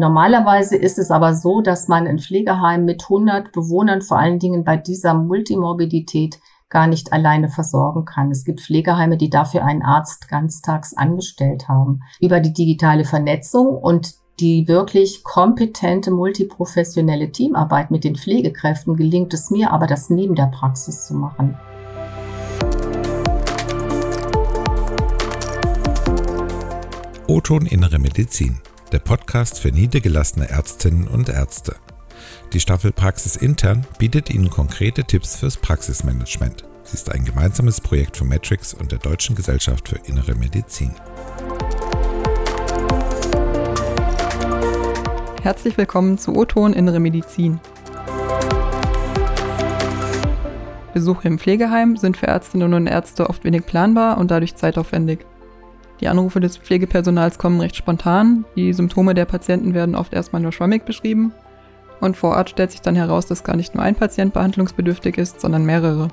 Normalerweise ist es aber so, dass man ein Pflegeheim mit 100 Bewohnern, vor allen Dingen bei dieser Multimorbidität, gar nicht alleine versorgen kann. Es gibt Pflegeheime, die dafür einen Arzt ganztags angestellt haben. Über die digitale Vernetzung und die wirklich kompetente multiprofessionelle Teamarbeit mit den Pflegekräften gelingt es mir aber, das neben der Praxis zu machen. O-Ton Innere Medizin, der Podcast für niedergelassene Ärztinnen und Ärzte. Die Staffel Praxis Intern bietet Ihnen konkrete Tipps fürs Praxismanagement. Sie ist ein gemeinsames Projekt von Matrix und der Deutschen Gesellschaft für Innere Medizin. Herzlich willkommen zu O-Ton Innere Medizin. Besuche im Pflegeheim sind für Ärztinnen und Ärzte oft wenig planbar und dadurch zeitaufwendig. Die Anrufe des Pflegepersonals kommen recht spontan, die Symptome der Patienten werden oft erstmal nur schwammig beschrieben und vor Ort stellt sich dann heraus, dass gar nicht nur ein Patient behandlungsbedürftig ist, sondern mehrere.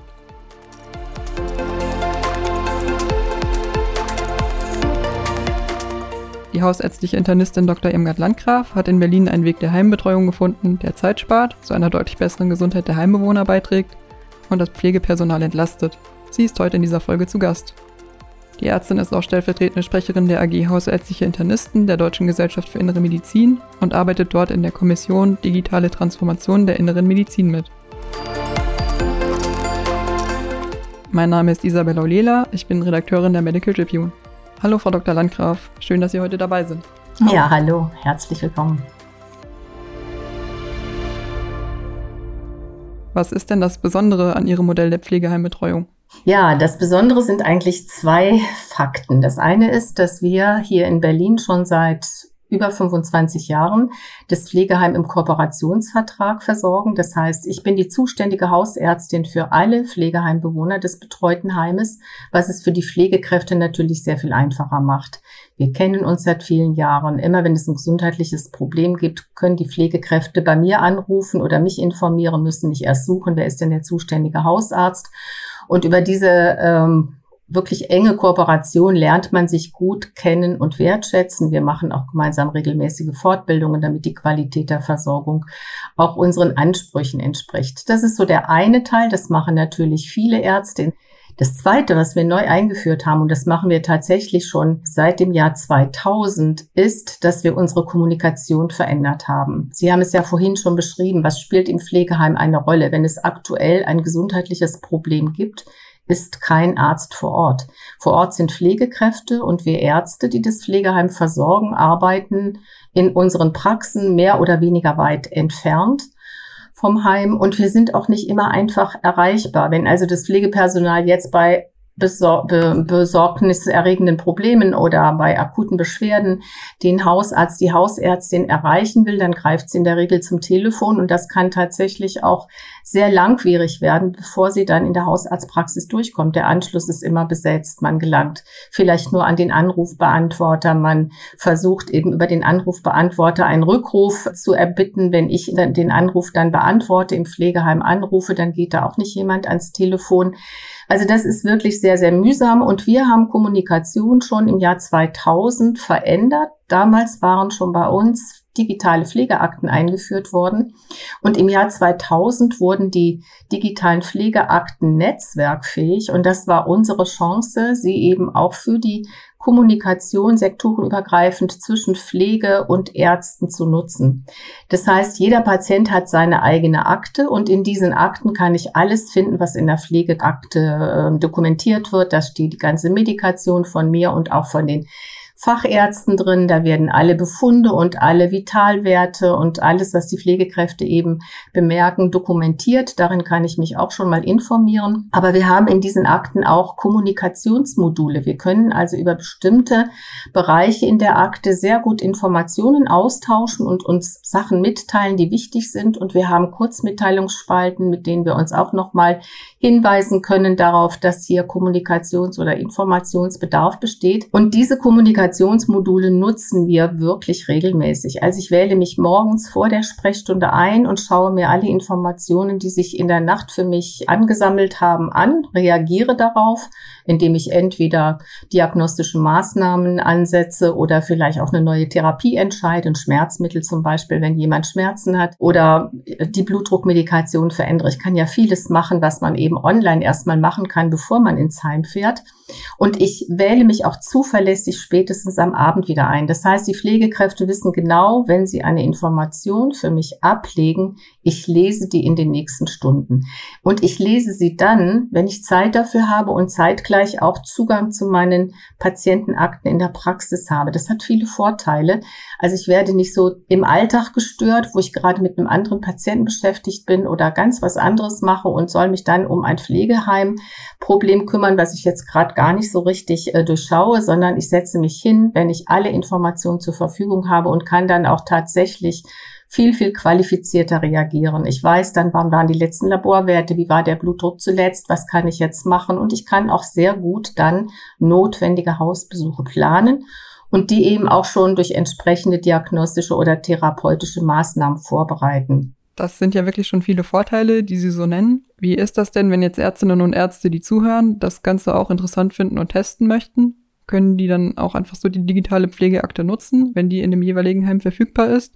Die hausärztliche Internistin Dr. Irmgard Landgraf hat in Berlin einen Weg der Heimbetreuung gefunden, der Zeit spart, zu einer deutlich besseren Gesundheit der Heimbewohner beiträgt und das Pflegepersonal entlastet. Sie ist heute in dieser Folge zu Gast. Die Ärztin ist auch stellvertretende Sprecherin der AG Hausärztliche Internisten der Deutschen Gesellschaft für Innere Medizin und arbeitet dort in der Kommission Digitale Transformation der Inneren Medizin mit. Mein Name ist Isabella Olela, ich bin Redakteurin der Medical Tribune. Hallo, Frau Dr. Landgraf. Schön, dass Sie heute dabei sind. Ja, hallo. Herzlich willkommen. Was ist denn das Besondere an Ihrem Modell der Pflegeheimbetreuung? Ja, das Besondere sind eigentlich zwei Fakten. Das eine ist, dass wir hier in Berlin schon seit über 25 Jahren das Pflegeheim im Kooperationsvertrag versorgen. Das heißt, ich bin die zuständige Hausärztin für alle Pflegeheimbewohner des betreuten Heimes, was es für die Pflegekräfte natürlich sehr viel einfacher macht. Wir kennen uns seit vielen Jahren. Immer wenn es ein gesundheitliches Problem gibt, können die Pflegekräfte bei mir anrufen oder mich informieren, müssen nicht erst suchen, wer ist denn der zuständige Hausarzt. Und über diese ähm, wirklich enge Kooperation lernt man sich gut kennen und wertschätzen. Wir machen auch gemeinsam regelmäßige Fortbildungen, damit die Qualität der Versorgung auch unseren Ansprüchen entspricht. Das ist so der eine Teil. Das machen natürlich viele Ärzte. Das zweite, was wir neu eingeführt haben, und das machen wir tatsächlich schon seit dem Jahr 2000, ist, dass wir unsere Kommunikation verändert haben. Sie haben es ja vorhin schon beschrieben. Was spielt im Pflegeheim eine Rolle, wenn es aktuell ein gesundheitliches Problem gibt? ist kein Arzt vor Ort. Vor Ort sind Pflegekräfte und wir Ärzte, die das Pflegeheim versorgen, arbeiten in unseren Praxen mehr oder weniger weit entfernt vom Heim und wir sind auch nicht immer einfach erreichbar. Wenn also das Pflegepersonal jetzt bei besor be besorgniserregenden Problemen oder bei akuten Beschwerden den Hausarzt, die Hausärztin erreichen will, dann greift sie in der Regel zum Telefon und das kann tatsächlich auch sehr langwierig werden, bevor sie dann in der Hausarztpraxis durchkommt. Der Anschluss ist immer besetzt, man gelangt vielleicht nur an den Anrufbeantworter, man versucht eben über den Anrufbeantworter einen Rückruf zu erbitten. Wenn ich den Anruf dann beantworte, im Pflegeheim anrufe, dann geht da auch nicht jemand ans Telefon. Also das ist wirklich sehr, sehr mühsam und wir haben Kommunikation schon im Jahr 2000 verändert. Damals waren schon bei uns digitale Pflegeakten eingeführt worden. Und im Jahr 2000 wurden die digitalen Pflegeakten netzwerkfähig. Und das war unsere Chance, sie eben auch für die Kommunikation sektorenübergreifend zwischen Pflege und Ärzten zu nutzen. Das heißt, jeder Patient hat seine eigene Akte und in diesen Akten kann ich alles finden, was in der Pflegeakte äh, dokumentiert wird. Da steht die ganze Medikation von mir und auch von den Fachärzten drin. Da werden alle Befunde und alle Vitalwerte und alles, was die Pflegekräfte eben bemerken, dokumentiert. Darin kann ich mich auch schon mal informieren. Aber wir haben in diesen Akten auch Kommunikationsmodule. Wir können also über bestimmte Bereiche in der Akte sehr gut Informationen austauschen und uns Sachen mitteilen, die wichtig sind. Und wir haben Kurzmitteilungsspalten, mit denen wir uns auch nochmal hinweisen können darauf, dass hier Kommunikations- oder Informationsbedarf besteht. Und diese Kommunikation Kommunikationsmodule nutzen wir wirklich regelmäßig. Also ich wähle mich morgens vor der Sprechstunde ein und schaue mir alle Informationen, die sich in der Nacht für mich angesammelt haben, an, reagiere darauf, indem ich entweder diagnostische Maßnahmen ansetze oder vielleicht auch eine neue Therapie entscheide, ein Schmerzmittel zum Beispiel, wenn jemand Schmerzen hat oder die Blutdruckmedikation verändere. Ich kann ja vieles machen, was man eben online erstmal machen kann, bevor man ins Heim fährt. Und ich wähle mich auch zuverlässig spätestens am Abend wieder ein. Das heißt, die Pflegekräfte wissen genau, wenn sie eine Information für mich ablegen, ich lese die in den nächsten Stunden. Und ich lese sie dann, wenn ich Zeit dafür habe und zeitgleich auch Zugang zu meinen Patientenakten in der Praxis habe. Das hat viele Vorteile. Also ich werde nicht so im Alltag gestört, wo ich gerade mit einem anderen Patienten beschäftigt bin oder ganz was anderes mache und soll mich dann um ein Pflegeheimproblem kümmern, was ich jetzt gerade gar nicht so richtig äh, durchschaue, sondern ich setze mich hin, wenn ich alle Informationen zur Verfügung habe und kann dann auch tatsächlich viel, viel qualifizierter reagieren. Ich weiß dann, wann waren die letzten Laborwerte, wie war der Blutdruck zuletzt, was kann ich jetzt machen und ich kann auch sehr gut dann notwendige Hausbesuche planen und die eben auch schon durch entsprechende diagnostische oder therapeutische Maßnahmen vorbereiten. Das sind ja wirklich schon viele Vorteile, die Sie so nennen. Wie ist das denn, wenn jetzt Ärztinnen und Ärzte, die zuhören, das Ganze auch interessant finden und testen möchten? Können die dann auch einfach so die digitale Pflegeakte nutzen, wenn die in dem jeweiligen Heim verfügbar ist?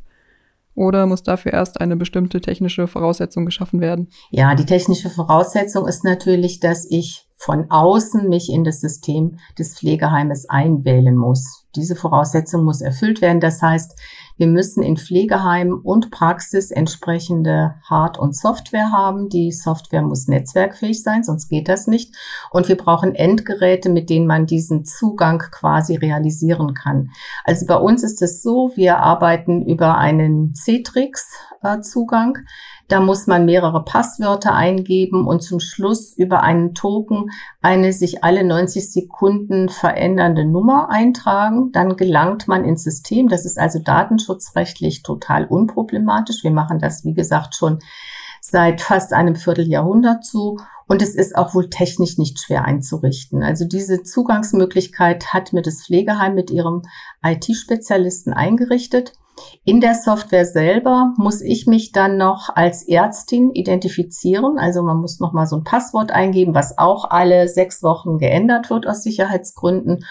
Oder muss dafür erst eine bestimmte technische Voraussetzung geschaffen werden? Ja, die technische Voraussetzung ist natürlich, dass ich von außen mich in das System des Pflegeheimes einwählen muss. Diese Voraussetzung muss erfüllt werden. Das heißt, wir müssen in Pflegeheim und Praxis entsprechende Hard- und Software haben. Die Software muss netzwerkfähig sein, sonst geht das nicht. Und wir brauchen Endgeräte, mit denen man diesen Zugang quasi realisieren kann. Also bei uns ist es so, wir arbeiten über einen Citrix-Zugang. Da muss man mehrere Passwörter eingeben und zum Schluss über einen Token eine sich alle 90 Sekunden verändernde Nummer eintragen. Dann gelangt man ins System. Das ist also datenschutzrechtlich total unproblematisch. Wir machen das, wie gesagt, schon seit fast einem Vierteljahrhundert zu. Und es ist auch wohl technisch nicht schwer einzurichten. Also diese Zugangsmöglichkeit hat mir das Pflegeheim mit ihrem IT-Spezialisten eingerichtet. In der Software selber muss ich mich dann noch als Ärztin identifizieren. Also man muss noch mal so ein Passwort eingeben, was auch alle sechs Wochen geändert wird aus Sicherheitsgründen.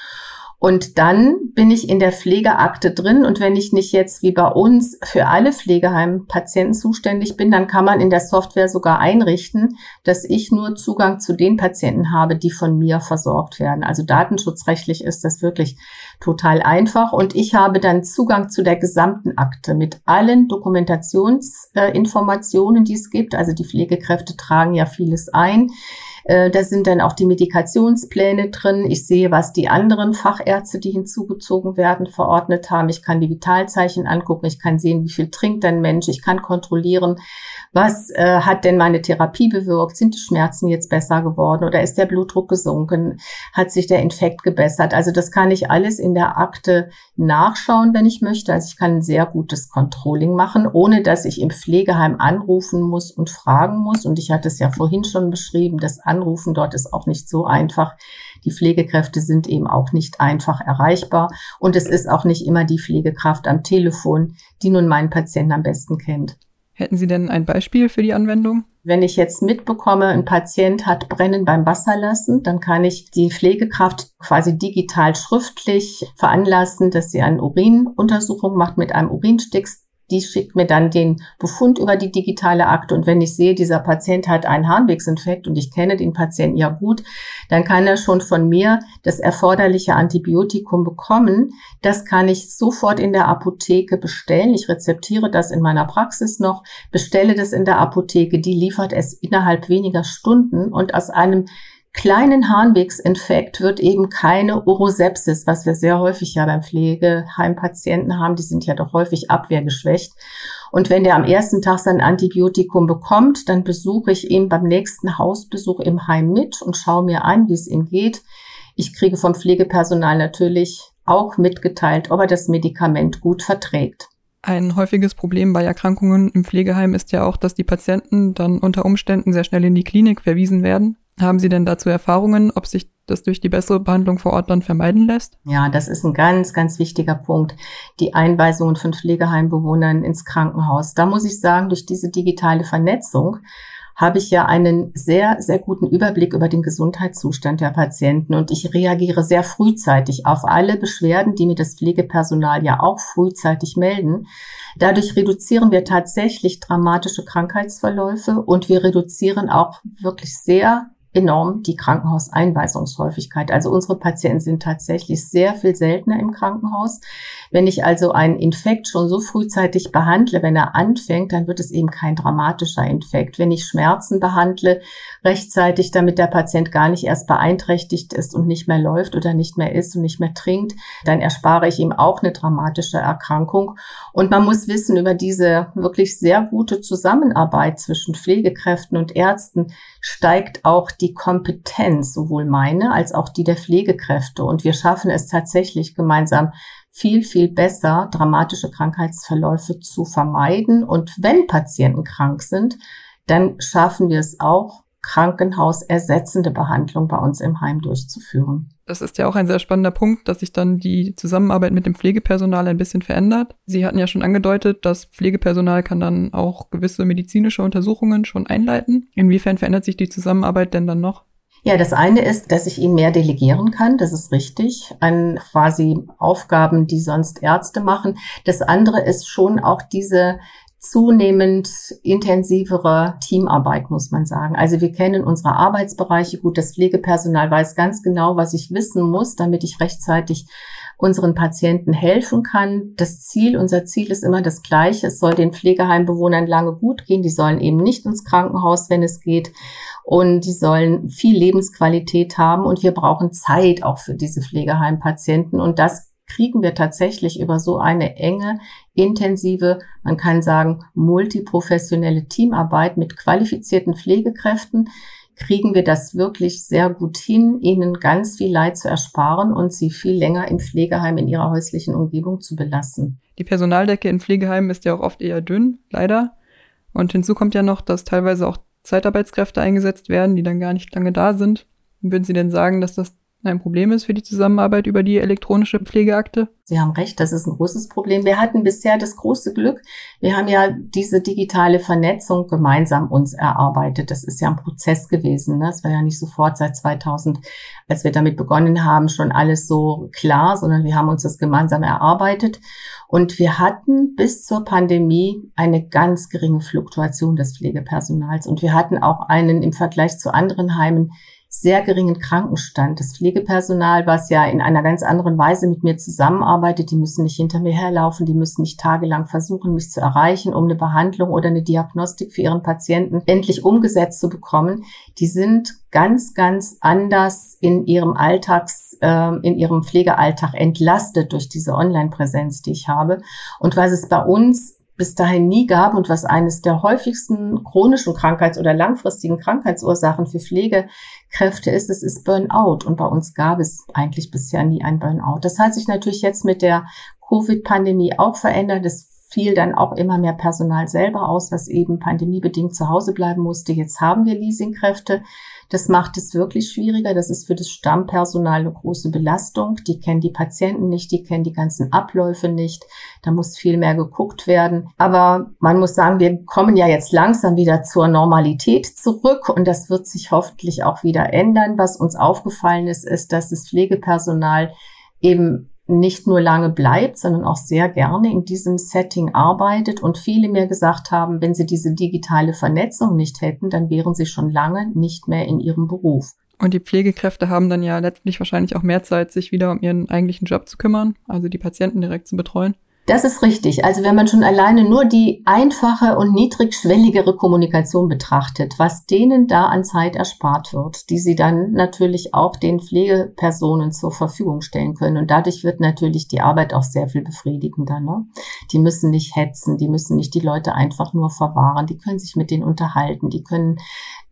Und dann bin ich in der Pflegeakte drin. Und wenn ich nicht jetzt wie bei uns für alle Pflegeheimpatienten zuständig bin, dann kann man in der Software sogar einrichten, dass ich nur Zugang zu den Patienten habe, die von mir versorgt werden. Also datenschutzrechtlich ist das wirklich total einfach. Und ich habe dann Zugang zu der gesamten Akte mit allen Dokumentationsinformationen, die es gibt. Also die Pflegekräfte tragen ja vieles ein. Äh, da sind dann auch die Medikationspläne drin. Ich sehe, was die anderen Fachärzte, die hinzugezogen werden, verordnet haben. Ich kann die Vitalzeichen angucken. Ich kann sehen, wie viel trinkt ein Mensch. Ich kann kontrollieren, was äh, hat denn meine Therapie bewirkt? Sind die Schmerzen jetzt besser geworden oder ist der Blutdruck gesunken? Hat sich der Infekt gebessert? Also das kann ich alles in der Akte nachschauen, wenn ich möchte. Also ich kann ein sehr gutes Controlling machen, ohne dass ich im Pflegeheim anrufen muss und fragen muss. Und ich hatte es ja vorhin schon beschrieben, das Anrufen dort ist auch nicht so einfach. Die Pflegekräfte sind eben auch nicht einfach erreichbar. Und es ist auch nicht immer die Pflegekraft am Telefon, die nun meinen Patienten am besten kennt. Hätten Sie denn ein Beispiel für die Anwendung? Wenn ich jetzt mitbekomme, ein Patient hat Brennen beim Wasserlassen, dann kann ich die Pflegekraft quasi digital schriftlich veranlassen, dass sie eine Urinuntersuchung macht mit einem Urinstick die schickt mir dann den Befund über die digitale Akte. Und wenn ich sehe, dieser Patient hat einen Harnwegsinfekt und ich kenne den Patienten ja gut, dann kann er schon von mir das erforderliche Antibiotikum bekommen. Das kann ich sofort in der Apotheke bestellen. Ich rezeptiere das in meiner Praxis noch, bestelle das in der Apotheke. Die liefert es innerhalb weniger Stunden und aus einem kleinen Harnwegsinfekt wird eben keine Urosepsis, was wir sehr häufig ja beim Pflegeheimpatienten haben. Die sind ja doch häufig abwehrgeschwächt. Und wenn der am ersten Tag sein Antibiotikum bekommt, dann besuche ich ihn beim nächsten Hausbesuch im Heim mit und schaue mir an, wie es ihm geht. Ich kriege vom Pflegepersonal natürlich auch mitgeteilt, ob er das Medikament gut verträgt. Ein häufiges Problem bei Erkrankungen im Pflegeheim ist ja auch, dass die Patienten dann unter Umständen sehr schnell in die Klinik verwiesen werden Haben Sie denn dazu Erfahrungen, ob sich das durch die bessere Behandlung vor Ort dann vermeiden lässt? Ja, das ist ein ganz, ganz wichtiger Punkt. Die Einweisungen von Pflegeheimbewohnern ins Krankenhaus. Da muss ich sagen, durch diese digitale Vernetzung habe ich ja einen sehr, sehr guten Überblick über den Gesundheitszustand der Patienten und ich reagiere sehr frühzeitig auf alle Beschwerden, die mir das Pflegepersonal ja auch frühzeitig melden. Dadurch reduzieren wir tatsächlich dramatische Krankheitsverläufe und wir reduzieren auch wirklich sehr enorm die Krankenhauseinweisungshäufigkeit. Also unsere Patienten sind tatsächlich sehr viel seltener im Krankenhaus. Wenn ich also einen Infekt schon so frühzeitig behandle, wenn er anfängt, dann wird es eben kein dramatischer Infekt. Wenn ich Schmerzen behandle, rechtzeitig, damit der Patient gar nicht erst beeinträchtigt ist und nicht mehr läuft oder nicht mehr isst und nicht mehr trinkt, dann erspare ich ihm auch eine dramatische Erkrankung. Und man muss wissen über diese wirklich sehr gute Zusammenarbeit zwischen Pflegekräften und Ärzten steigt auch die Kompetenz, sowohl meine als auch die der Pflegekräfte. Und wir schaffen es tatsächlich gemeinsam viel, viel besser, dramatische Krankheitsverläufe zu vermeiden. Und wenn Patienten krank sind, dann schaffen wir es auch, krankenhausersetzende Behandlung bei uns im Heim durchzuführen. Das ist ja auch ein sehr spannender Punkt, dass sich dann die Zusammenarbeit mit dem Pflegepersonal ein bisschen verändert. Sie hatten ja schon angedeutet, das Pflegepersonal kann dann auch gewisse medizinische Untersuchungen schon einleiten. Inwiefern verändert sich die Zusammenarbeit denn dann noch? Ja, das eine ist, dass ich ihn mehr delegieren kann, das ist richtig, an quasi Aufgaben, die sonst Ärzte machen. Das andere ist schon auch diese zunehmend intensivere Teamarbeit, muss man sagen. Also wir kennen unsere Arbeitsbereiche gut. Das Pflegepersonal weiß ganz genau, was ich wissen muss, damit ich rechtzeitig unseren Patienten helfen kann. Das Ziel, unser Ziel ist immer das gleiche. Es soll den Pflegeheimbewohnern lange gut gehen. Die sollen eben nicht ins Krankenhaus, wenn es geht. Und die sollen viel Lebensqualität haben. Und wir brauchen Zeit auch für diese Pflegeheimpatienten. Und das kriegen wir tatsächlich über so eine enge, intensive, man kann sagen, multiprofessionelle Teamarbeit mit qualifizierten Pflegekräften, kriegen wir das wirklich sehr gut hin, ihnen ganz viel Leid zu ersparen und sie viel länger im Pflegeheim in ihrer häuslichen Umgebung zu belassen. Die Personaldecke in Pflegeheimen ist ja auch oft eher dünn, leider. Und hinzu kommt ja noch, dass teilweise auch Zeitarbeitskräfte eingesetzt werden, die dann gar nicht lange da sind. Würden Sie denn sagen, dass das ein Problem ist für die Zusammenarbeit über die elektronische Pflegeakte? Sie haben recht, das ist ein großes Problem. Wir hatten bisher das große Glück, wir haben ja diese digitale Vernetzung gemeinsam uns erarbeitet. Das ist ja ein Prozess gewesen. Ne? Es war ja nicht sofort seit 2000, als wir damit begonnen haben, schon alles so klar, sondern wir haben uns das gemeinsam erarbeitet. Und wir hatten bis zur Pandemie eine ganz geringe Fluktuation des Pflegepersonals. Und wir hatten auch einen im Vergleich zu anderen Heimen sehr geringen Krankenstand. Das Pflegepersonal, was ja in einer ganz anderen Weise mit mir zusammenarbeitet, die müssen nicht hinter mir herlaufen, die müssen nicht tagelang versuchen, mich zu erreichen, um eine Behandlung oder eine Diagnostik für ihren Patienten endlich umgesetzt zu bekommen. Die sind ganz, ganz anders in ihrem Alltags, äh, in ihrem Pflegealltag entlastet durch diese Online-Präsenz, die ich habe. Und was es bei uns bis dahin nie gab und was eines der häufigsten chronischen Krankheits- oder langfristigen Krankheitsursachen für Pflegekräfte ist, es ist Burnout. Und bei uns gab es eigentlich bisher nie ein Burnout. Das hat sich natürlich jetzt mit der Covid-Pandemie auch verändert. Es fiel dann auch immer mehr Personal selber aus, was eben pandemiebedingt zu Hause bleiben musste. Jetzt haben wir Leasingkräfte. Das macht es wirklich schwieriger. Das ist für das Stammpersonal eine große Belastung. Die kennen die Patienten nicht, die kennen die ganzen Abläufe nicht. Da muss viel mehr geguckt werden. Aber man muss sagen, wir kommen ja jetzt langsam wieder zur Normalität zurück und das wird sich hoffentlich auch wieder ändern. Was uns aufgefallen ist, ist, dass das Pflegepersonal eben nicht nur lange bleibt, sondern auch sehr gerne in diesem Setting arbeitet und viele mir gesagt haben, wenn sie diese digitale Vernetzung nicht hätten, dann wären sie schon lange nicht mehr in ihrem Beruf. Und die Pflegekräfte haben dann ja letztlich wahrscheinlich auch mehr Zeit, sich wieder um ihren eigentlichen Job zu kümmern, also die Patienten direkt zu betreuen. Das ist richtig. Also wenn man schon alleine nur die einfache und niedrigschwelligere Kommunikation betrachtet, was denen da an Zeit erspart wird, die sie dann natürlich auch den Pflegepersonen zur Verfügung stellen können. Und dadurch wird natürlich die Arbeit auch sehr viel befriedigender. Ne? Die müssen nicht hetzen, die müssen nicht die Leute einfach nur verwahren, die können sich mit denen unterhalten, die können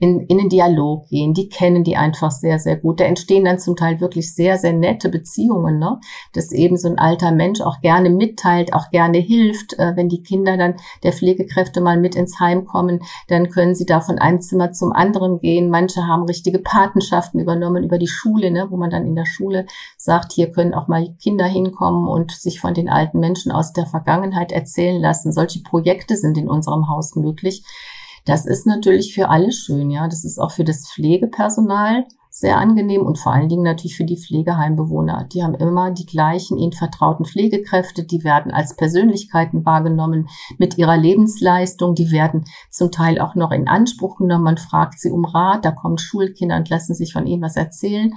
in, in den Dialog gehen. Die kennen die einfach sehr, sehr gut. Da entstehen dann zum Teil wirklich sehr, sehr nette Beziehungen, ne? dass eben so ein alter Mensch auch gerne mitteilt, auch gerne hilft. Äh, wenn die Kinder dann der Pflegekräfte mal mit ins Heim kommen, dann können sie da von einem Zimmer zum anderen gehen. Manche haben richtige Patenschaften übernommen über die Schule, ne? wo man dann in der Schule sagt, hier können auch mal Kinder hinkommen und sich von den alten Menschen aus der Vergangenheit erzählen lassen. Solche Projekte sind in unserem Haus möglich. Das ist natürlich für alle schön, ja. Das ist auch für das Pflegepersonal sehr angenehm und vor allen Dingen natürlich für die Pflegeheimbewohner. Die haben immer die gleichen ihnen vertrauten Pflegekräfte, die werden als Persönlichkeiten wahrgenommen mit ihrer Lebensleistung, die werden zum Teil auch noch in Anspruch genommen. Man fragt sie um Rat, da kommen Schulkinder und lassen sich von ihnen was erzählen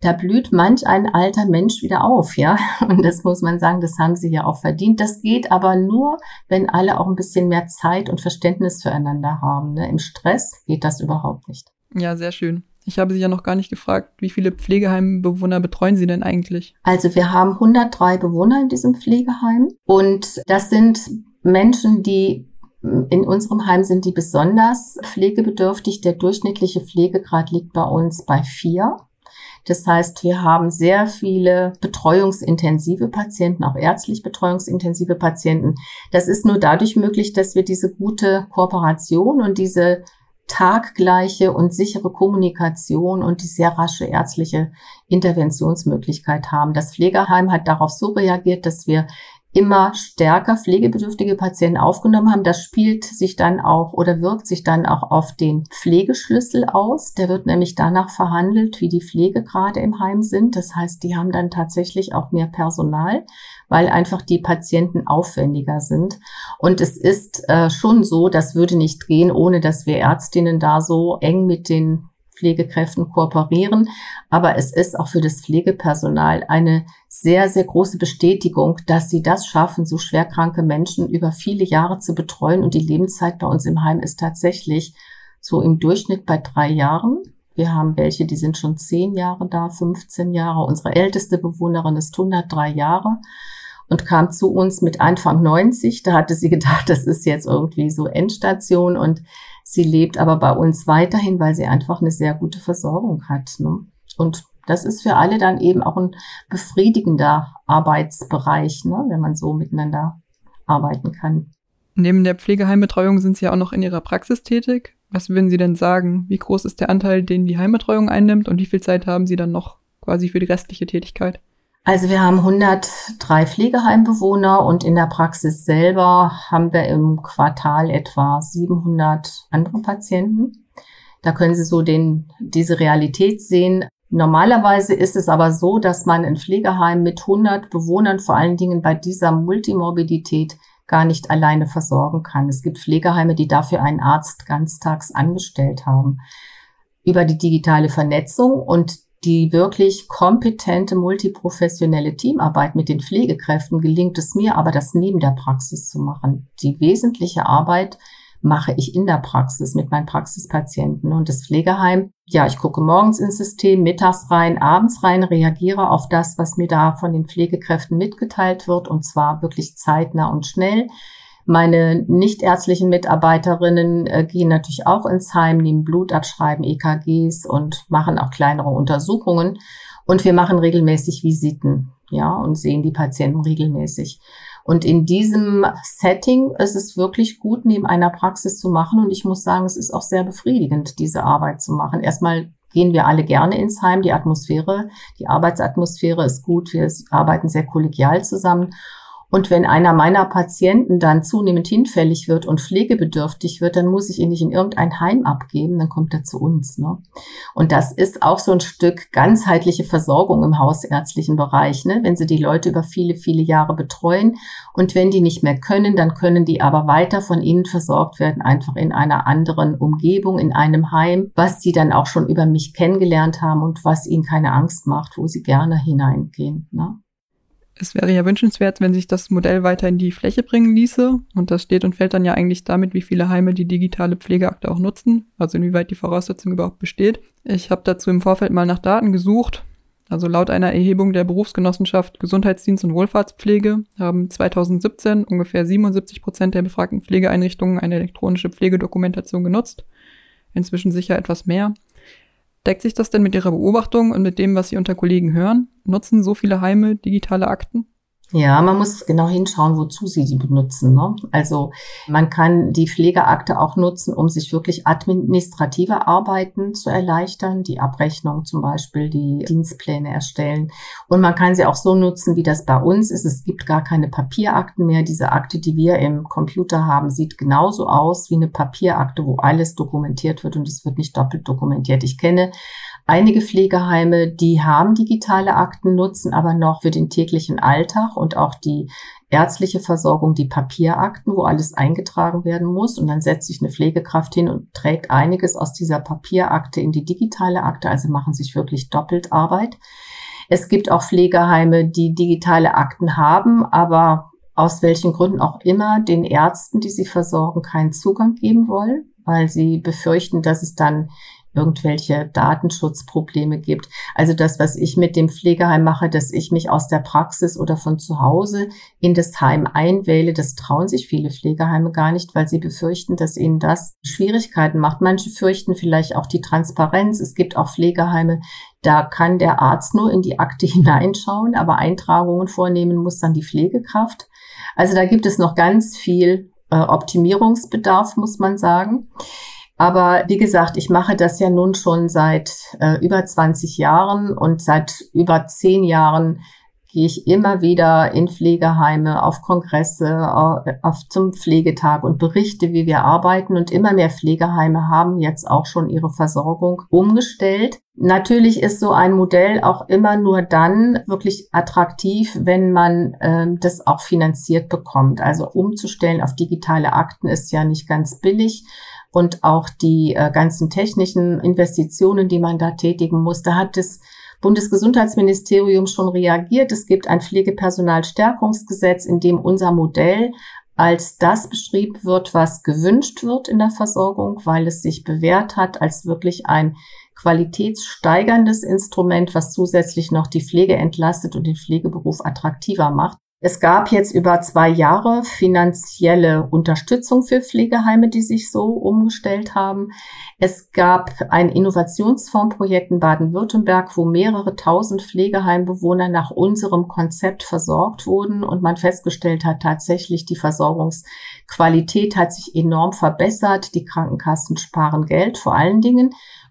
da blüht manch ein alter Mensch wieder auf, ja. Und das muss man sagen, das haben sie ja auch verdient. Das geht aber nur, wenn alle auch ein bisschen mehr Zeit und Verständnis füreinander haben. Ne? Im Stress geht das überhaupt nicht. Ja, sehr schön. Ich habe Sie ja noch gar nicht gefragt, wie viele Pflegeheimbewohner betreuen Sie denn eigentlich? Also wir haben 103 Bewohner in diesem Pflegeheim und das sind Menschen, die in unserem Heim sind die besonders pflegebedürftig. Der durchschnittliche Pflegegrad liegt bei uns bei vier. Das heißt, wir haben sehr viele betreuungsintensive Patienten, auch ärztlich betreuungsintensive Patienten. Das ist nur dadurch möglich, dass wir diese gute Kooperation und diese taggleiche und sichere Kommunikation und die sehr rasche ärztliche Interventionsmöglichkeit haben. Das Pflegeheim hat darauf so reagiert, dass wir immer stärker pflegebedürftige Patienten aufgenommen haben. Das spielt sich dann auch oder wirkt sich dann auch auf den Pflegeschlüssel aus. Der wird nämlich danach verhandelt, wie die Pflegegrade im Heim sind. Das heißt, die haben dann tatsächlich auch mehr Personal, weil einfach die Patienten aufwendiger sind. Und es ist äh, schon so, das würde nicht gehen, ohne dass wir Ärztinnen da so eng mit den Pflegekräften kooperieren. Aber es ist auch für das Pflegepersonal eine sehr, sehr große Bestätigung, dass sie das schaffen, so schwerkranke Menschen über viele Jahre zu betreuen. Und die Lebenszeit bei uns im Heim ist tatsächlich so im Durchschnitt bei drei Jahren. Wir haben welche, die sind schon zehn Jahre da, 15 Jahre. Unsere älteste Bewohnerin ist 103 Jahre und kam zu uns mit Anfang 90. Da hatte sie gedacht, das ist jetzt irgendwie so Endstation und sie lebt aber bei uns weiterhin, weil sie einfach eine sehr gute Versorgung hat. Ne? Und das ist für alle dann eben auch ein befriedigender Arbeitsbereich, ne? wenn man so miteinander arbeiten kann. Neben der Pflegeheimbetreuung sind Sie ja auch noch in Ihrer Praxis tätig. Was würden Sie denn sagen? Wie groß ist der Anteil, den die Heimbetreuung einnimmt und wie viel Zeit haben Sie dann noch quasi für die restliche Tätigkeit? Also wir haben 103 Pflegeheimbewohner und in der Praxis selber haben wir im Quartal etwa 700 andere Patienten. Da können Sie so den, diese Realität sehen. Normalerweise ist es aber so, dass man ein Pflegeheim mit 100 Bewohnern vor allen Dingen bei dieser Multimorbidität gar nicht alleine versorgen kann. Es gibt Pflegeheime, die dafür einen Arzt ganztags angestellt haben. Über die digitale Vernetzung und die wirklich kompetente multiprofessionelle Teamarbeit mit den Pflegekräften gelingt es mir aber, das neben der Praxis zu machen. Die wesentliche Arbeit mache ich in der Praxis mit meinen Praxispatienten und das Pflegeheim. Ja, ich gucke morgens ins System, mittags rein, abends rein, reagiere auf das, was mir da von den Pflegekräften mitgeteilt wird und zwar wirklich zeitnah und schnell. Meine nichtärztlichen Mitarbeiterinnen äh, gehen natürlich auch ins Heim, nehmen Blut abschreiben, EKGs und machen auch kleinere Untersuchungen. Und wir machen regelmäßig Visiten, ja, und sehen die Patienten regelmäßig. Und in diesem Setting ist es wirklich gut, neben einer Praxis zu machen. Und ich muss sagen, es ist auch sehr befriedigend, diese Arbeit zu machen. Erstmal gehen wir alle gerne ins Heim. Die Atmosphäre, die Arbeitsatmosphäre ist gut. Wir arbeiten sehr kollegial zusammen. Und wenn einer meiner Patienten dann zunehmend hinfällig wird und pflegebedürftig wird, dann muss ich ihn nicht in irgendein Heim abgeben, dann kommt er zu uns. Ne? Und das ist auch so ein Stück ganzheitliche Versorgung im hausärztlichen Bereich, ne? wenn Sie die Leute über viele, viele Jahre betreuen. Und wenn die nicht mehr können, dann können die aber weiter von Ihnen versorgt werden, einfach in einer anderen Umgebung, in einem Heim, was Sie dann auch schon über mich kennengelernt haben und was Ihnen keine Angst macht, wo Sie gerne hineingehen. Ne? Es wäre ja wünschenswert, wenn sich das Modell weiter in die Fläche bringen ließe. Und das steht und fällt dann ja eigentlich damit, wie viele Heime die digitale Pflegeakte auch nutzen, also inwieweit die Voraussetzung überhaupt besteht. Ich habe dazu im Vorfeld mal nach Daten gesucht. Also laut einer Erhebung der Berufsgenossenschaft Gesundheitsdienst und Wohlfahrtspflege haben 2017 ungefähr 77 Prozent der befragten Pflegeeinrichtungen eine elektronische Pflegedokumentation genutzt. inzwischen sicher etwas mehr. Deckt sich das denn mit Ihrer Beobachtung und mit dem, was Sie unter Kollegen hören? Nutzen so viele Heime digitale Akten? Ja, man muss genau hinschauen, wozu sie die benutzen. Ne? Also man kann die Pflegeakte auch nutzen, um sich wirklich administrative Arbeiten zu erleichtern, die Abrechnung zum Beispiel, die Dienstpläne erstellen. Und man kann sie auch so nutzen, wie das bei uns ist. Es gibt gar keine Papierakten mehr. Diese Akte, die wir im Computer haben, sieht genauso aus wie eine Papierakte, wo alles dokumentiert wird und es wird nicht doppelt dokumentiert. Ich kenne Einige Pflegeheime, die haben digitale Akten, nutzen aber noch für den täglichen Alltag und auch die ärztliche Versorgung die Papierakten, wo alles eingetragen werden muss. Und dann setzt sich eine Pflegekraft hin und trägt einiges aus dieser Papierakte in die digitale Akte, also machen sich wirklich doppelt Arbeit. Es gibt auch Pflegeheime, die digitale Akten haben, aber aus welchen Gründen auch immer den Ärzten, die sie versorgen, keinen Zugang geben wollen, weil sie befürchten, dass es dann irgendwelche Datenschutzprobleme gibt. Also das, was ich mit dem Pflegeheim mache, dass ich mich aus der Praxis oder von zu Hause in das Heim einwähle, das trauen sich viele Pflegeheime gar nicht, weil sie befürchten, dass ihnen das Schwierigkeiten macht. Manche fürchten vielleicht auch die Transparenz. Es gibt auch Pflegeheime, da kann der Arzt nur in die Akte hineinschauen, aber Eintragungen vornehmen muss dann die Pflegekraft. Also da gibt es noch ganz viel äh, Optimierungsbedarf, muss man sagen. Aber wie gesagt, ich mache das ja nun schon seit äh, über 20 Jahren und seit über 10 Jahren gehe ich immer wieder in Pflegeheime, auf Kongresse, auf, zum Pflegetag und berichte, wie wir arbeiten. Und immer mehr Pflegeheime haben jetzt auch schon ihre Versorgung umgestellt. Natürlich ist so ein Modell auch immer nur dann wirklich attraktiv, wenn man äh, das auch finanziert bekommt. Also umzustellen auf digitale Akten ist ja nicht ganz billig und auch die äh, ganzen technischen Investitionen, die man da tätigen muss. Da hat das Bundesgesundheitsministerium schon reagiert. Es gibt ein Pflegepersonalstärkungsgesetz, in dem unser Modell als das beschrieben wird, was gewünscht wird in der Versorgung, weil es sich bewährt hat als wirklich ein qualitätssteigerndes Instrument, was zusätzlich noch die Pflege entlastet und den Pflegeberuf attraktiver macht. Es gab jetzt über zwei Jahre finanzielle Unterstützung für Pflegeheime, die sich so umgestellt haben. Es gab ein Innovationsfondsprojekt in Baden-Württemberg, wo mehrere tausend Pflegeheimbewohner nach unserem Konzept versorgt wurden und man festgestellt hat, tatsächlich die Versorgungsqualität hat sich enorm verbessert. Die Krankenkassen sparen Geld, vor allen Dingen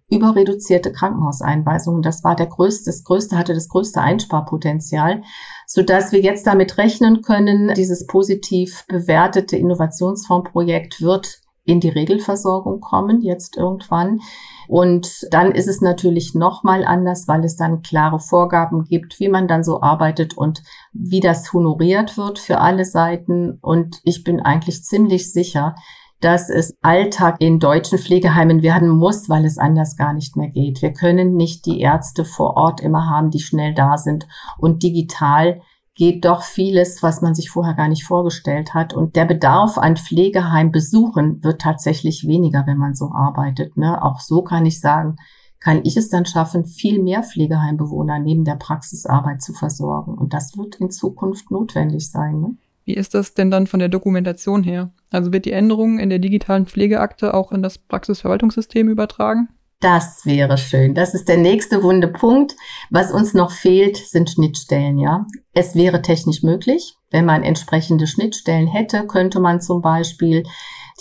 über reduzierte Krankenhauseinweisungen. Das war der größte, das größte, hatte das größte Einsparpotenzial, so dass wir jetzt damit rechnen können, dieses positiv bewertete Innovationsfondsprojekt wird in die Regelversorgung kommen, jetzt irgendwann. Und dann ist es natürlich nochmal anders, weil es dann klare Vorgaben gibt, wie man dann so arbeitet und wie das honoriert wird für alle Seiten. Und ich bin eigentlich ziemlich sicher, dass es Alltag in deutschen Pflegeheimen werden muss, weil es anders gar nicht mehr geht. Wir können nicht die Ärzte vor Ort immer haben, die schnell da sind und digital geht doch vieles, was man sich vorher gar nicht vorgestellt hat. Und der Bedarf an Pflegeheimbesuchen wird tatsächlich weniger, wenn man so arbeitet. Ne? Auch so kann ich sagen, kann ich es dann schaffen, viel mehr Pflegeheimbewohner neben der Praxisarbeit zu versorgen. Und das wird in Zukunft notwendig sein. Ne? Wie ist das denn dann von der Dokumentation her? Also wird die Änderung in der digitalen Pflegeakte auch in das Praxisverwaltungssystem übertragen? Das wäre schön. Das ist der nächste wunde Punkt. Was uns noch fehlt, sind Schnittstellen, ja. Es wäre technisch möglich. Wenn man entsprechende Schnittstellen hätte, könnte man zum Beispiel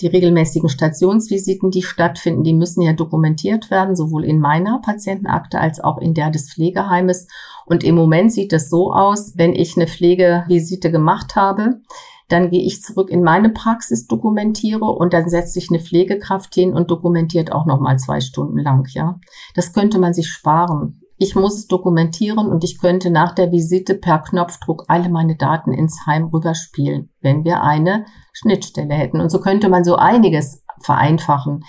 die regelmäßigen Stationsvisiten, die stattfinden, die müssen ja dokumentiert werden, sowohl in meiner Patientenakte als auch in der des Pflegeheimes. Und im Moment sieht es so aus, wenn ich eine Pflegevisite gemacht habe, dann gehe ich zurück in meine Praxis, dokumentiere und dann setzt sich eine Pflegekraft hin und dokumentiert auch noch mal zwei Stunden lang. Ja, das könnte man sich sparen. Ich muss es dokumentieren und ich könnte nach der Visite per Knopfdruck alle meine Daten ins Heim rüberspielen, wenn wir eine Schnittstelle hätten. Und so könnte man so einiges vereinfachen.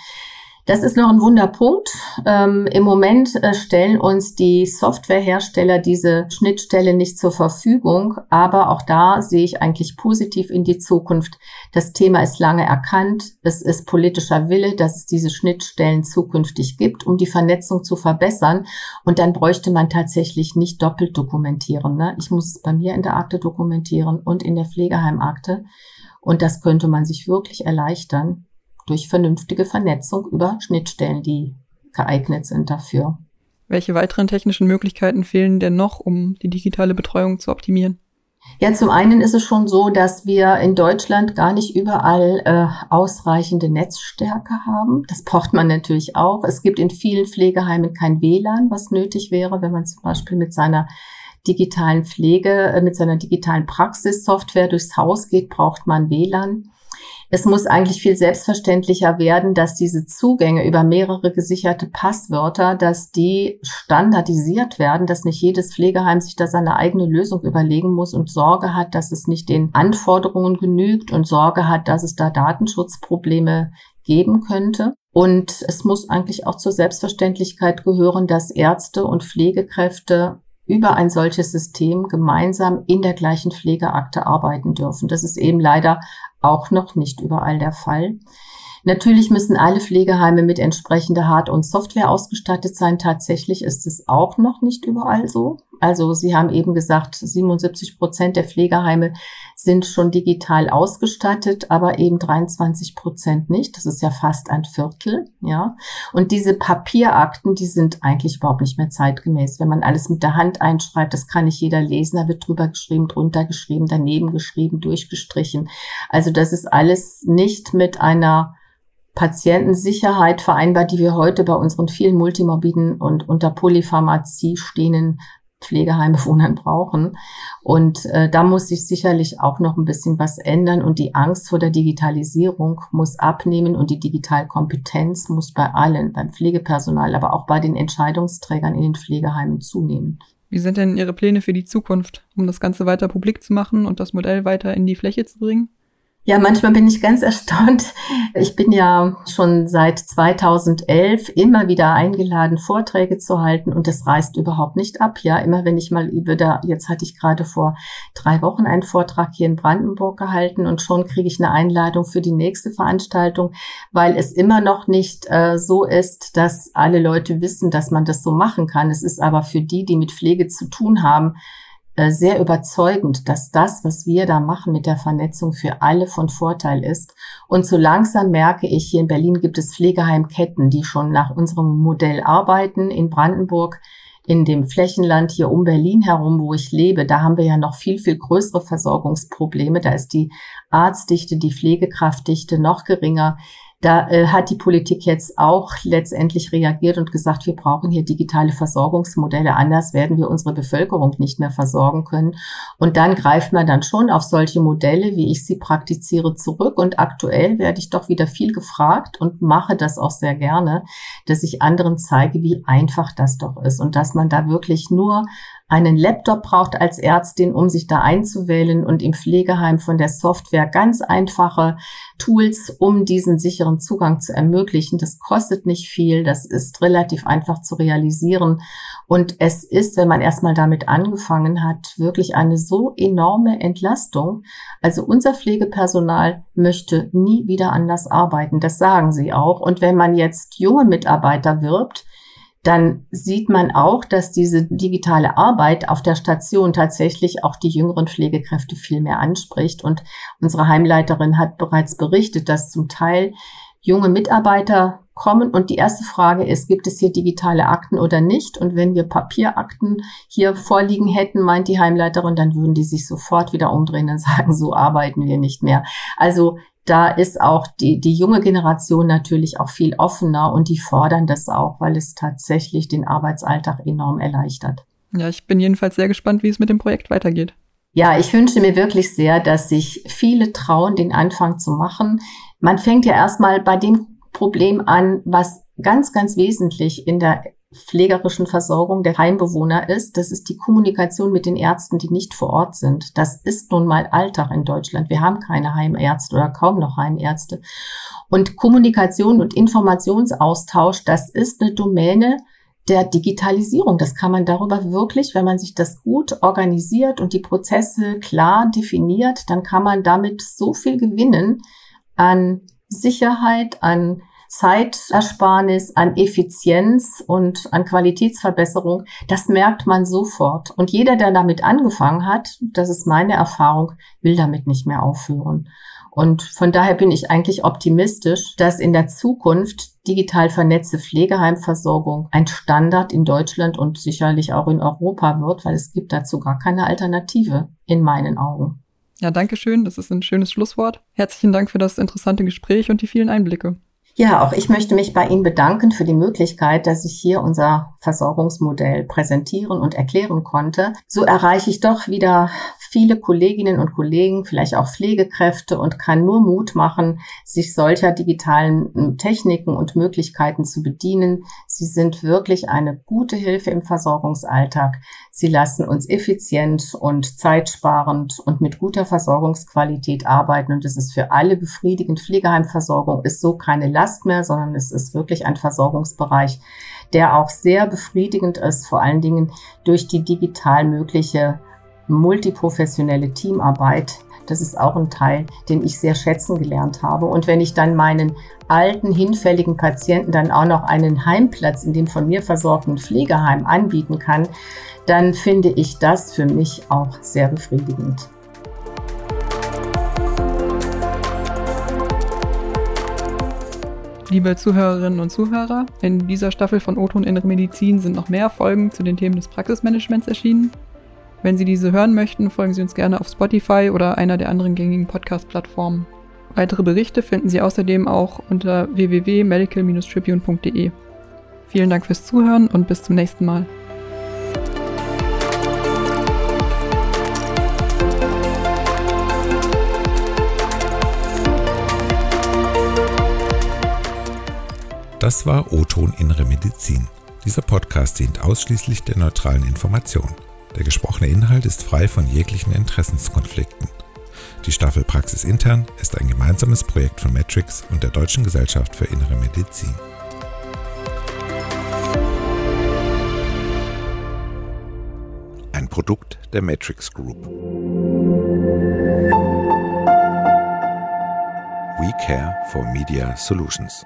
Das ist noch ein Wunderpunkt. Ähm, Im Moment äh, stellen uns die Softwarehersteller diese Schnittstelle nicht zur Verfügung, aber auch da sehe ich eigentlich positiv in die Zukunft. Das Thema ist lange erkannt. Es ist politischer Wille, dass es diese Schnittstellen zukünftig gibt, um die Vernetzung zu verbessern. Und dann bräuchte man tatsächlich nicht doppelt dokumentieren. Ne? Ich muss es bei mir in der Akte dokumentieren und in der Pflegeheimakte. Und das könnte man sich wirklich erleichtern durch vernünftige Vernetzung über Schnittstellen, die geeignet sind dafür. Welche weiteren technischen Möglichkeiten fehlen denn noch, um die digitale Betreuung zu optimieren? Ja, zum einen ist es schon so, dass wir in Deutschland gar nicht überall äh, ausreichende Netzstärke haben. Das braucht man natürlich auch. Es gibt in vielen Pflegeheimen kein WLAN, was nötig wäre, wenn man zum Beispiel mit seiner digitalen Pflege, äh, mit seiner digitalen Praxissoftware durchs Haus geht, braucht man WLAN. Es muss eigentlich viel selbstverständlicher werden, dass diese Zugänge über mehrere gesicherte Passwörter, dass die standardisiert werden, dass nicht jedes Pflegeheim sich da seine eigene Lösung überlegen muss und Sorge hat, dass es nicht den Anforderungen genügt und Sorge hat, dass es da Datenschutzprobleme geben könnte. Und es muss eigentlich auch zur Selbstverständlichkeit gehören, dass Ärzte und Pflegekräfte über ein solches System gemeinsam in der gleichen Pflegeakte arbeiten dürfen. Das ist eben leider auch noch nicht überall der Fall. Natürlich müssen alle Pflegeheime mit entsprechender Hard- und Software ausgestattet sein. Tatsächlich ist es auch noch nicht überall so. Also Sie haben eben gesagt, 77 Prozent der Pflegeheime sind schon digital ausgestattet, aber eben 23 Prozent nicht. Das ist ja fast ein Viertel, ja. Und diese Papierakten, die sind eigentlich überhaupt nicht mehr zeitgemäß. Wenn man alles mit der Hand einschreibt, das kann nicht jeder lesen. Da wird drüber geschrieben, drunter geschrieben, daneben geschrieben, durchgestrichen. Also das ist alles nicht mit einer Patientensicherheit vereinbart, die wir heute bei unseren vielen multimorbiden und unter Polypharmazie stehenden Pflegeheimbewohnern brauchen. Und äh, da muss sich sicherlich auch noch ein bisschen was ändern und die Angst vor der Digitalisierung muss abnehmen und die Digitalkompetenz muss bei allen, beim Pflegepersonal, aber auch bei den Entscheidungsträgern in den Pflegeheimen zunehmen. Wie sind denn Ihre Pläne für die Zukunft, um das Ganze weiter publik zu machen und das Modell weiter in die Fläche zu bringen? Ja, manchmal bin ich ganz erstaunt. Ich bin ja schon seit 2011 immer wieder eingeladen, Vorträge zu halten und das reißt überhaupt nicht ab. Ja, immer wenn ich mal wieder, jetzt hatte ich gerade vor drei Wochen einen Vortrag hier in Brandenburg gehalten und schon kriege ich eine Einladung für die nächste Veranstaltung, weil es immer noch nicht äh, so ist, dass alle Leute wissen, dass man das so machen kann. Es ist aber für die, die mit Pflege zu tun haben, sehr überzeugend, dass das, was wir da machen mit der Vernetzung für alle von Vorteil ist. Und so langsam merke ich, hier in Berlin gibt es Pflegeheimketten, die schon nach unserem Modell arbeiten. In Brandenburg, in dem Flächenland hier um Berlin herum, wo ich lebe, da haben wir ja noch viel, viel größere Versorgungsprobleme. Da ist die Arztdichte, die Pflegekraftdichte noch geringer. Da äh, hat die Politik jetzt auch letztendlich reagiert und gesagt, wir brauchen hier digitale Versorgungsmodelle, anders werden wir unsere Bevölkerung nicht mehr versorgen können. Und dann greift man dann schon auf solche Modelle, wie ich sie praktiziere, zurück. Und aktuell werde ich doch wieder viel gefragt und mache das auch sehr gerne, dass ich anderen zeige, wie einfach das doch ist und dass man da wirklich nur einen Laptop braucht als Ärztin, um sich da einzuwählen und im Pflegeheim von der Software ganz einfache Tools, um diesen sicheren Zugang zu ermöglichen. Das kostet nicht viel, das ist relativ einfach zu realisieren und es ist, wenn man erstmal damit angefangen hat, wirklich eine so enorme Entlastung. Also unser Pflegepersonal möchte nie wieder anders arbeiten, das sagen sie auch. Und wenn man jetzt junge Mitarbeiter wirbt, dann sieht man auch, dass diese digitale Arbeit auf der Station tatsächlich auch die jüngeren Pflegekräfte viel mehr anspricht. Und unsere Heimleiterin hat bereits berichtet, dass zum Teil junge Mitarbeiter kommen und die erste Frage ist, gibt es hier digitale Akten oder nicht? Und wenn wir Papierakten hier vorliegen hätten, meint die Heimleiterin, dann würden die sich sofort wieder umdrehen und sagen, so arbeiten wir nicht mehr. Also da ist auch die, die junge Generation natürlich auch viel offener und die fordern das auch, weil es tatsächlich den Arbeitsalltag enorm erleichtert. Ja, ich bin jedenfalls sehr gespannt, wie es mit dem Projekt weitergeht. Ja, ich wünsche mir wirklich sehr, dass sich viele trauen, den Anfang zu machen. Man fängt ja erstmal bei dem Problem an, was ganz, ganz wesentlich in der pflegerischen Versorgung der Heimbewohner ist, das ist die Kommunikation mit den Ärzten, die nicht vor Ort sind. Das ist nun mal Alltag in Deutschland. Wir haben keine Heimärzte oder kaum noch Heimärzte. Und Kommunikation und Informationsaustausch, das ist eine Domäne der Digitalisierung. Das kann man darüber wirklich, wenn man sich das gut organisiert und die Prozesse klar definiert, dann kann man damit so viel gewinnen an Sicherheit, an Zeitersparnis, an Effizienz und an Qualitätsverbesserung, das merkt man sofort. Und jeder, der damit angefangen hat, das ist meine Erfahrung, will damit nicht mehr aufhören. Und von daher bin ich eigentlich optimistisch, dass in der Zukunft digital vernetzte Pflegeheimversorgung ein Standard in Deutschland und sicherlich auch in Europa wird, weil es gibt dazu gar keine Alternative in meinen Augen. Ja, danke schön. Das ist ein schönes Schlusswort. Herzlichen Dank für das interessante Gespräch und die vielen Einblicke. Ja, auch ich möchte mich bei Ihnen bedanken für die Möglichkeit, dass ich hier unser Versorgungsmodell präsentieren und erklären konnte. So erreiche ich doch wieder viele Kolleginnen und Kollegen, vielleicht auch Pflegekräfte und kann nur Mut machen, sich solcher digitalen hm, Techniken und Möglichkeiten zu bedienen. Sie sind wirklich eine gute Hilfe im Versorgungsalltag. Sie lassen uns effizient und zeitsparend und mit guter Versorgungsqualität arbeiten und es ist für alle befriedigend. Pflegeheimversorgung ist so keine Last mehr, sondern es ist wirklich ein Versorgungsbereich, der auch sehr befriedigend ist, vor allen Dingen durch die digital mögliche multiprofessionelle Teamarbeit. Das ist auch ein Teil, den ich sehr schätzen gelernt habe. Und wenn ich dann meinen alten, hinfälligen Patienten dann auch noch einen Heimplatz in dem von mir versorgten Pflegeheim anbieten kann, dann finde ich das für mich auch sehr befriedigend. Liebe Zuhörerinnen und Zuhörer, in dieser Staffel von O-Ton Innere Medizin sind noch mehr Folgen zu den Themen des Praxismanagements erschienen. Wenn Sie diese hören möchten, folgen Sie uns gerne auf Spotify oder einer der anderen gängigen Podcast-Plattformen. Weitere Berichte finden Sie außerdem auch unter www.medical-tribune.de. Vielen Dank fürs Zuhören und bis zum nächsten Mal. Das war O-Ton Innere Medizin. Dieser Podcast dient ausschließlich der neutralen Information. Der gesprochene Inhalt ist frei von jeglichen Interessenskonflikten. Die Staffel Praxis Intern ist ein gemeinsames Projekt von Matrix und der Deutschen Gesellschaft für Innere Medizin. Ein Produkt der Matrix Group. We care for Media Solutions.